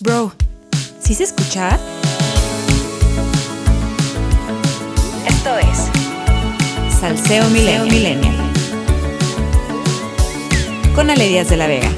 Bro, ¿sí se escucha? Esto es Salseo Millennial. Con Ale Díaz de la Vega.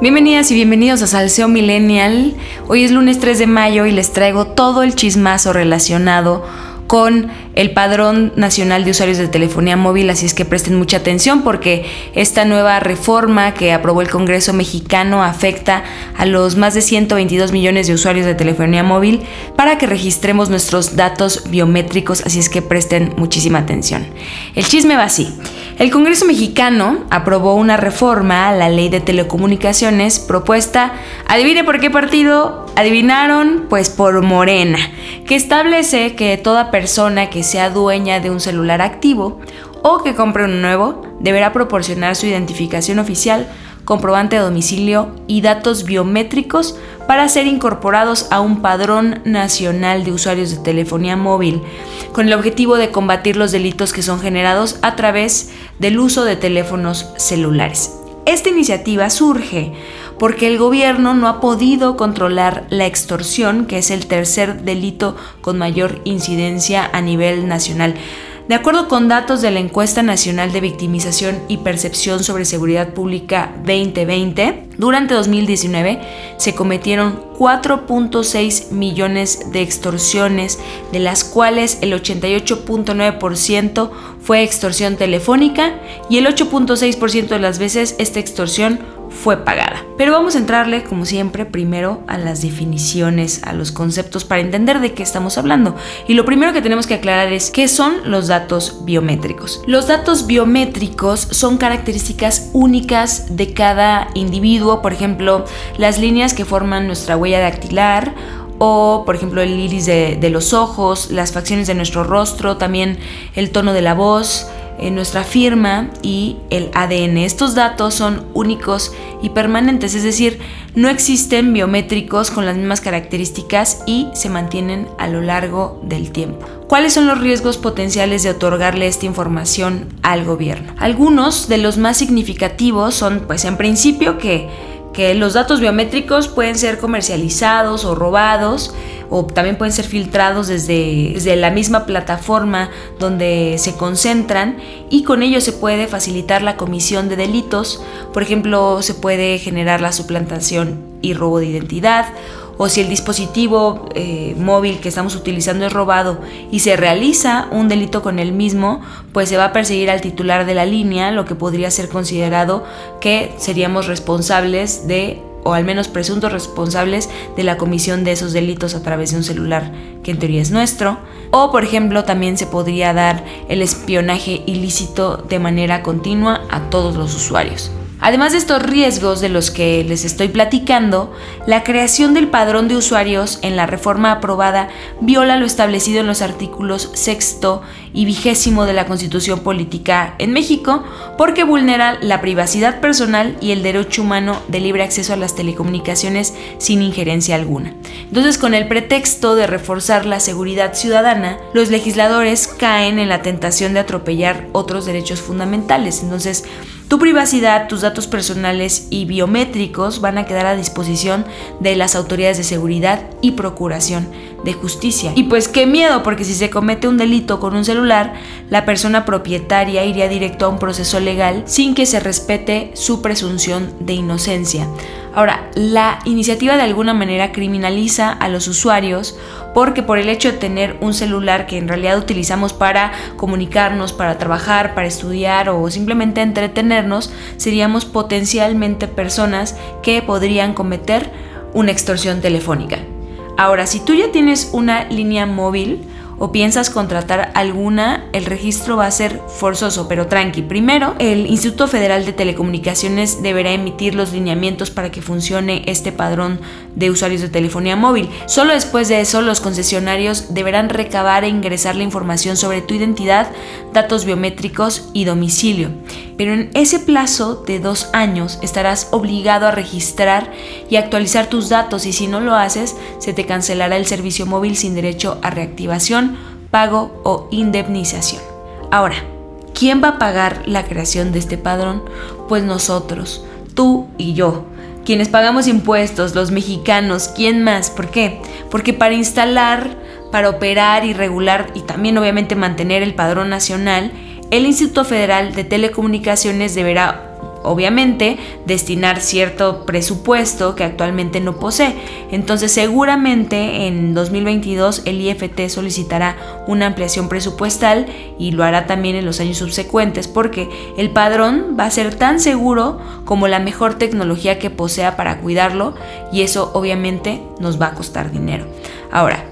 Bienvenidas y bienvenidos a Salseo Millennial. Hoy es lunes 3 de mayo y les traigo todo el chismazo relacionado con el Padrón Nacional de Usuarios de Telefonía Móvil, así es que presten mucha atención porque esta nueva reforma que aprobó el Congreso mexicano afecta a los más de 122 millones de usuarios de telefonía móvil para que registremos nuestros datos biométricos, así es que presten muchísima atención. El chisme va así. El Congreso mexicano aprobó una reforma a la ley de telecomunicaciones propuesta, adivine por qué partido, adivinaron, pues por Morena, que establece que toda persona que sea dueña de un celular activo o que compre uno nuevo deberá proporcionar su identificación oficial, comprobante de domicilio y datos biométricos para ser incorporados a un padrón nacional de usuarios de telefonía móvil, con el objetivo de combatir los delitos que son generados a través del uso de teléfonos celulares. Esta iniciativa surge porque el gobierno no ha podido controlar la extorsión, que es el tercer delito con mayor incidencia a nivel nacional. De acuerdo con datos de la Encuesta Nacional de Victimización y Percepción sobre Seguridad Pública 2020, durante 2019 se cometieron 4.6 millones de extorsiones, de las cuales el 88.9% fue extorsión telefónica y el 8.6% de las veces esta extorsión fue pagada. Pero vamos a entrarle, como siempre, primero a las definiciones, a los conceptos para entender de qué estamos hablando. Y lo primero que tenemos que aclarar es qué son los datos biométricos. Los datos biométricos son características únicas de cada individuo, por ejemplo, las líneas que forman nuestra huella dactilar o por ejemplo el iris de, los ojos, las facciones de nuestro rostro, también el tono de la voz, en nuestra firma y el ADN. Estos datos son únicos y permanentes, es decir, no existen biométricos con las mismas características y se mantienen a lo largo del tiempo. ¿Cuáles son los riesgos potenciales de otorgarle esta información al gobierno? Algunos de los más significativos son, pues en principio, que, que los datos biométricos pueden ser comercializados o robados, o también pueden ser filtrados desde, la misma plataforma donde se concentran y con ello se puede facilitar la comisión de delitos. Por ejemplo, se puede generar la suplantación y robo de identidad o si el dispositivo eh, móvil que estamos utilizando es robado y se realiza un delito con el mismo, pues se va a perseguir al titular de la línea, lo que podría ser considerado que seríamos responsables de o al menos presuntos responsables de la comisión de esos delitos a través de un celular que en teoría es nuestro. O por ejemplo también se podría dar el espionaje ilícito de manera continua a todos los usuarios. Además de estos riesgos de los que les estoy platicando, la creación del padrón de usuarios en la reforma aprobada viola lo establecido en los artículos sexto y vigésimo de la Constitución Política en México porque vulnera la privacidad personal y el derecho humano de libre acceso a las telecomunicaciones sin injerencia alguna. Entonces, con el pretexto de reforzar la seguridad ciudadana, los legisladores caen en la tentación de atropellar otros derechos fundamentales. Entonces, tu privacidad, tus datos personales y biométricos van a quedar a disposición de las autoridades de seguridad y procuración de justicia. Y pues qué miedo, porque si se comete un delito con un celular, la persona propietaria iría directo a un proceso legal sin que se respete su presunción de inocencia. Ahora, la iniciativa de alguna manera criminaliza a los usuarios porque por el hecho de tener un celular que en realidad utilizamos para comunicarnos, para trabajar, para estudiar o simplemente entretenernos, seríamos potencialmente personas que podrían cometer una extorsión telefónica. Ahora, si tú ya tienes una línea móvil, o piensas contratar alguna, el registro va a ser forzoso, pero tranqui. Primero, el Instituto Federal de Telecomunicaciones deberá emitir los lineamientos para que funcione este padrón de usuarios de telefonía móvil. Solo después de eso, los concesionarios deberán recabar e ingresar la información sobre tu identidad, datos biométricos y domicilio. Pero en ese plazo de dos años estarás obligado a registrar y actualizar tus datos y si no lo haces, se te cancelará el servicio móvil sin derecho a reactivación pago o indemnización. Ahora, ¿quién va a pagar la creación de este padrón? Pues nosotros, tú y yo quienes pagamos impuestos, los mexicanos, ¿quién más? ¿Por qué? Porque para instalar, para operar y regular y también obviamente mantener el padrón nacional, el Instituto Federal de Telecomunicaciones deberá obviamente destinar cierto presupuesto que actualmente no posee. Entonces seguramente en 2022 el IFT solicitará una ampliación presupuestal y lo hará también en los años subsecuentes porque el padrón va a ser tan seguro como la mejor tecnología que posea para cuidarlo y eso obviamente nos va a costar dinero. Ahora,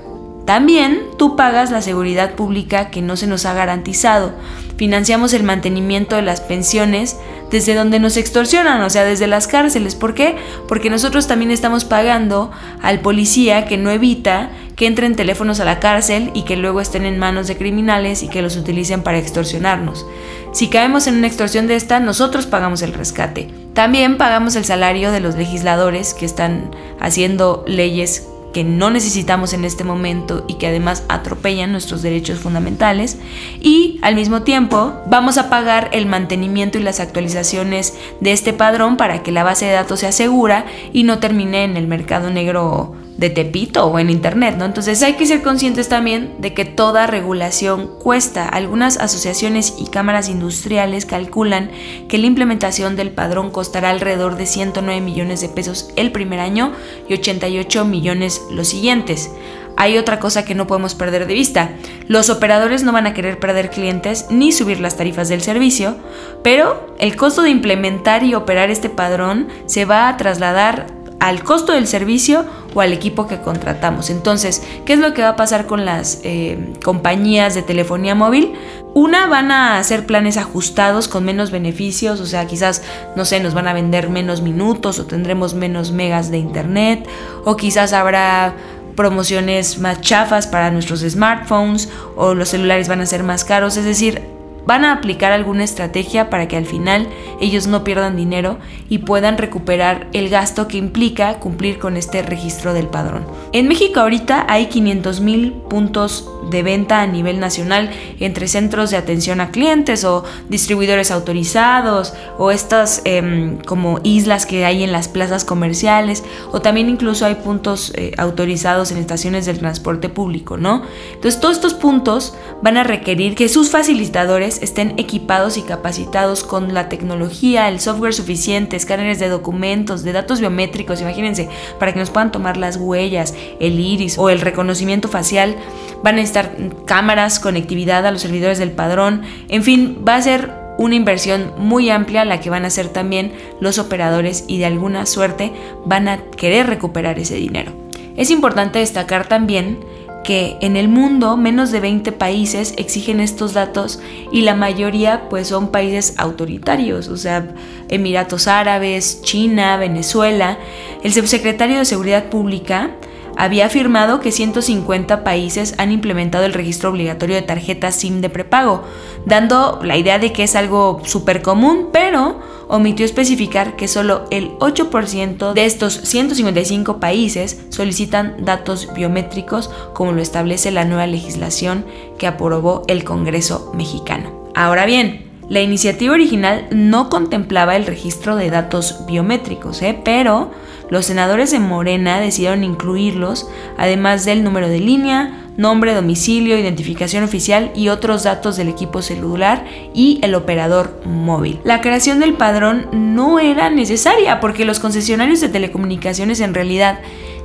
también tú pagas la seguridad pública que no se nos ha garantizado. Financiamos el mantenimiento de las pensiones desde donde nos extorsionan, o sea, desde las cárceles. ¿Por qué? Porque nosotros también estamos pagando al policía que no evita que entren teléfonos a la cárcel y que luego estén en manos de criminales y que los utilicen para extorsionarnos. Si caemos en una extorsión de esta, nosotros pagamos el rescate. También pagamos el salario de los legisladores que están haciendo leyes que no necesitamos en este momento y que además atropellan nuestros derechos fundamentales. Y al mismo tiempo vamos a pagar el mantenimiento y las actualizaciones de este padrón para que la base de datos sea segura y no termine en el mercado negro de Tepito o en Internet, ¿no? Entonces hay que ser conscientes también de que toda regulación cuesta. Algunas asociaciones y cámaras industriales calculan que la implementación del padrón costará alrededor de 109 millones de pesos el primer año y 88 millones los siguientes. Hay otra cosa que no podemos perder de vista. Los operadores no van a querer perder clientes ni subir las tarifas del servicio, pero el costo de implementar y operar este padrón se va a trasladar al costo del servicio o al equipo que contratamos. Entonces, ¿qué es lo que va a pasar con las eh, compañías de telefonía móvil? Una van a hacer planes ajustados con menos beneficios, o sea, quizás, no sé, nos van a vender menos minutos o tendremos menos megas de internet, o quizás habrá promociones más chafas para nuestros smartphones o los celulares van a ser más caros, es decir, van a aplicar alguna estrategia para que al final ellos no pierdan dinero y puedan recuperar el gasto que implica cumplir con este registro del padrón. En México ahorita hay 500 mil puntos de venta a nivel nacional entre centros de atención a clientes o distribuidores autorizados o estas em, como islas que hay en las plazas comerciales o también incluso hay puntos eh, autorizados en estaciones del transporte público, ¿no? Entonces todos estos puntos van a requerir que sus facilitadores estén equipados y capacitados con la tecnología, el software suficiente, escáneres de documentos, de datos biométricos, imagínense, para que nos puedan tomar las huellas, el iris o el reconocimiento facial. Van a estar cámaras, conectividad a los servidores del padrón, en fin, va a ser una inversión muy amplia la que van a hacer también los operadores y de alguna suerte van a querer recuperar ese dinero. Es importante destacar también que en el mundo menos de 20 países exigen estos datos y la mayoría pues son países autoritarios, o sea, Emiratos Árabes, China, Venezuela. El subsecretario de Seguridad Pública había afirmado que 150 países han implementado el registro obligatorio de tarjetas SIM de prepago, dando la idea de que es algo súper común, pero omitió especificar que solo el 8% de estos 155 países solicitan datos biométricos como lo establece la nueva legislación que aprobó el Congreso mexicano. Ahora bien, la iniciativa original no contemplaba el registro de datos biométricos, ¿eh? pero los senadores de Morena decidieron incluirlos, además del número de línea, nombre, domicilio, identificación oficial y otros datos del equipo celular y el operador móvil. La creación del padrón no era necesaria porque los concesionarios de telecomunicaciones en realidad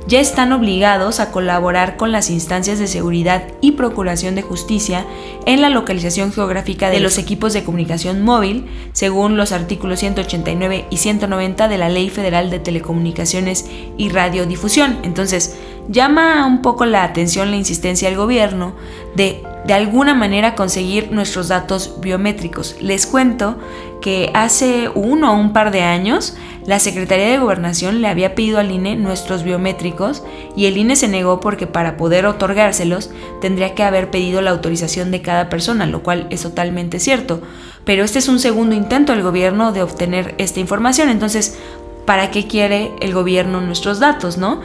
ya están obligados a colaborar con las instancias de seguridad y procuración de justicia en la localización geográfica de los equipos de comunicación móvil, según los artículos 189 y 190 de la Ley Federal de Telecomunicaciones y Radiodifusión. Entonces, llama un poco la atención la insistencia del gobierno de de alguna manera conseguir nuestros datos biométricos. Les cuento que hace uno o un par de años la Secretaría de Gobernación le había pedido al INE nuestros biométricos y el INE se negó porque para poder otorgárselos tendría que haber pedido la autorización de cada persona, lo cual es totalmente cierto. Pero este es un segundo intento del gobierno de obtener esta información, entonces, ¿para qué quiere el gobierno nuestros datos, no?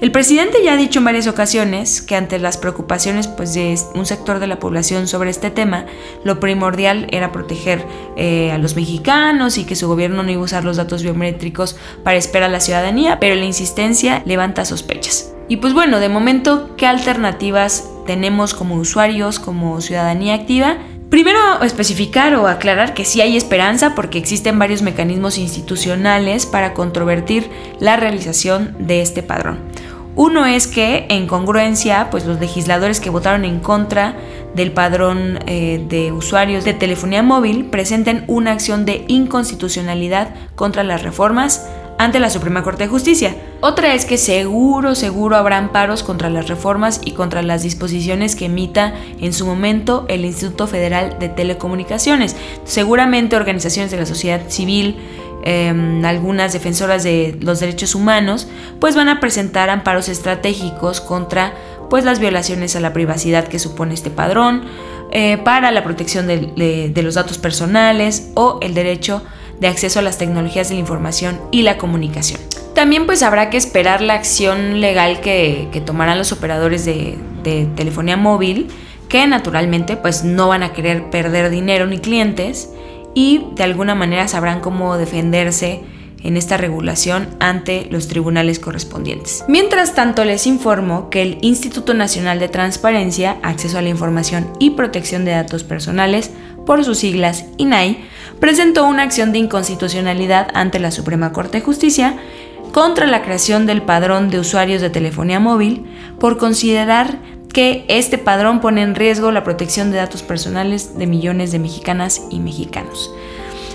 El presidente ya ha dicho en varias ocasiones que ante las preocupaciones pues, de un sector de la población sobre este tema, lo primordial era proteger eh, a los mexicanos y que su gobierno no iba a usar los datos biométricos para esperar a la ciudadanía, pero la insistencia levanta sospechas. Y pues bueno, de momento, ¿qué alternativas tenemos como usuarios, como ciudadanía activa? Primero, especificar o aclarar que sí hay esperanza porque existen varios mecanismos institucionales para controvertir la realización de este padrón. Uno es que, en congruencia, pues los legisladores que votaron en contra del padrón eh, de usuarios de telefonía móvil presenten una acción de inconstitucionalidad contra las reformas ante la Suprema Corte de Justicia. Otra es que seguro, seguro habrá amparos contra las reformas y contra las disposiciones que emita en su momento el Instituto Federal de Telecomunicaciones. Seguramente organizaciones de la sociedad civil, em, algunas defensoras de los derechos humanos, pues van a presentar amparos estratégicos contra pues las violaciones a la privacidad que supone este padrón, eh, para la protección de, los datos personales o el derecho de acceso a las tecnologías de la información y la comunicación. También pues habrá que esperar la acción legal que, tomarán los operadores de, de, telefonía móvil, que naturalmente pues no van a querer perder dinero ni clientes y de alguna manera sabrán cómo defenderse en esta regulación ante los tribunales correspondientes. Mientras tanto, les informo que el Instituto Nacional de Transparencia, Acceso a la Información y Protección de Datos Personales, por sus siglas INAI, presentó una acción de inconstitucionalidad ante la Suprema Corte de Justicia contra la creación del padrón de usuarios de telefonía móvil por considerar que este padrón pone en riesgo la protección de datos personales de millones de mexicanas y mexicanos.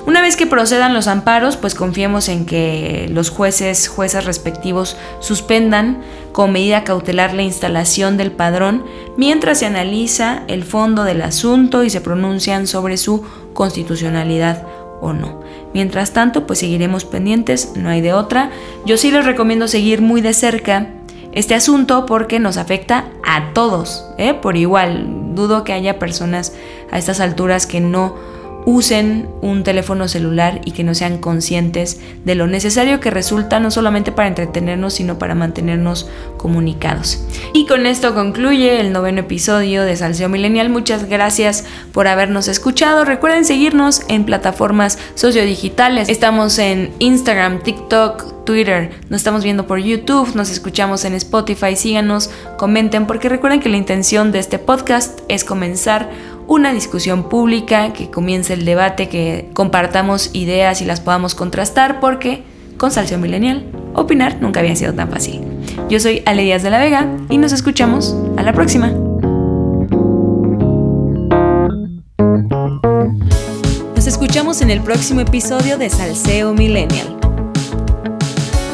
Una vez que procedan los amparos, pues confiemos en que los jueces, juezas respectivos suspendan con medida cautelar la instalación del padrón mientras se analiza el fondo del asunto y se pronuncian sobre su constitucionalidad o no. Mientras tanto, pues seguiremos pendientes, no hay de otra. Yo sí les recomiendo seguir muy de cerca este asunto porque nos afecta a todos, ¿eh? por igual. Dudo que haya personas a estas alturas que no usen un teléfono celular y que no sean conscientes de lo necesario que resulta no solamente para entretenernos, sino para mantenernos comunicados. Y con esto concluye el noveno episodio de Salseo Millennial. Muchas gracias por habernos escuchado. Recuerden seguirnos en plataformas sociodigitales. Estamos en Instagram, TikTok, Twitter, nos estamos viendo por YouTube, nos escuchamos en Spotify, síganos, comenten, porque recuerden que la intención de este podcast es comenzar una discusión pública, que comience el debate, que compartamos ideas y las podamos contrastar, porque con Salción Millennial, opinar nunca había sido tan fácil. Yo soy Ale Díaz de la Vega y nos escuchamos a la próxima. Nos escuchamos en el próximo episodio de Salseo Millennial.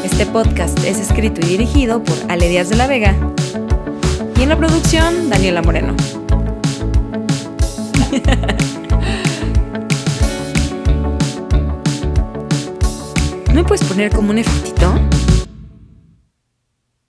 Este podcast es escrito y dirigido por Ale Díaz de la Vega y en la producción Daniela Moreno. ¿No me puedes poner como un efectito?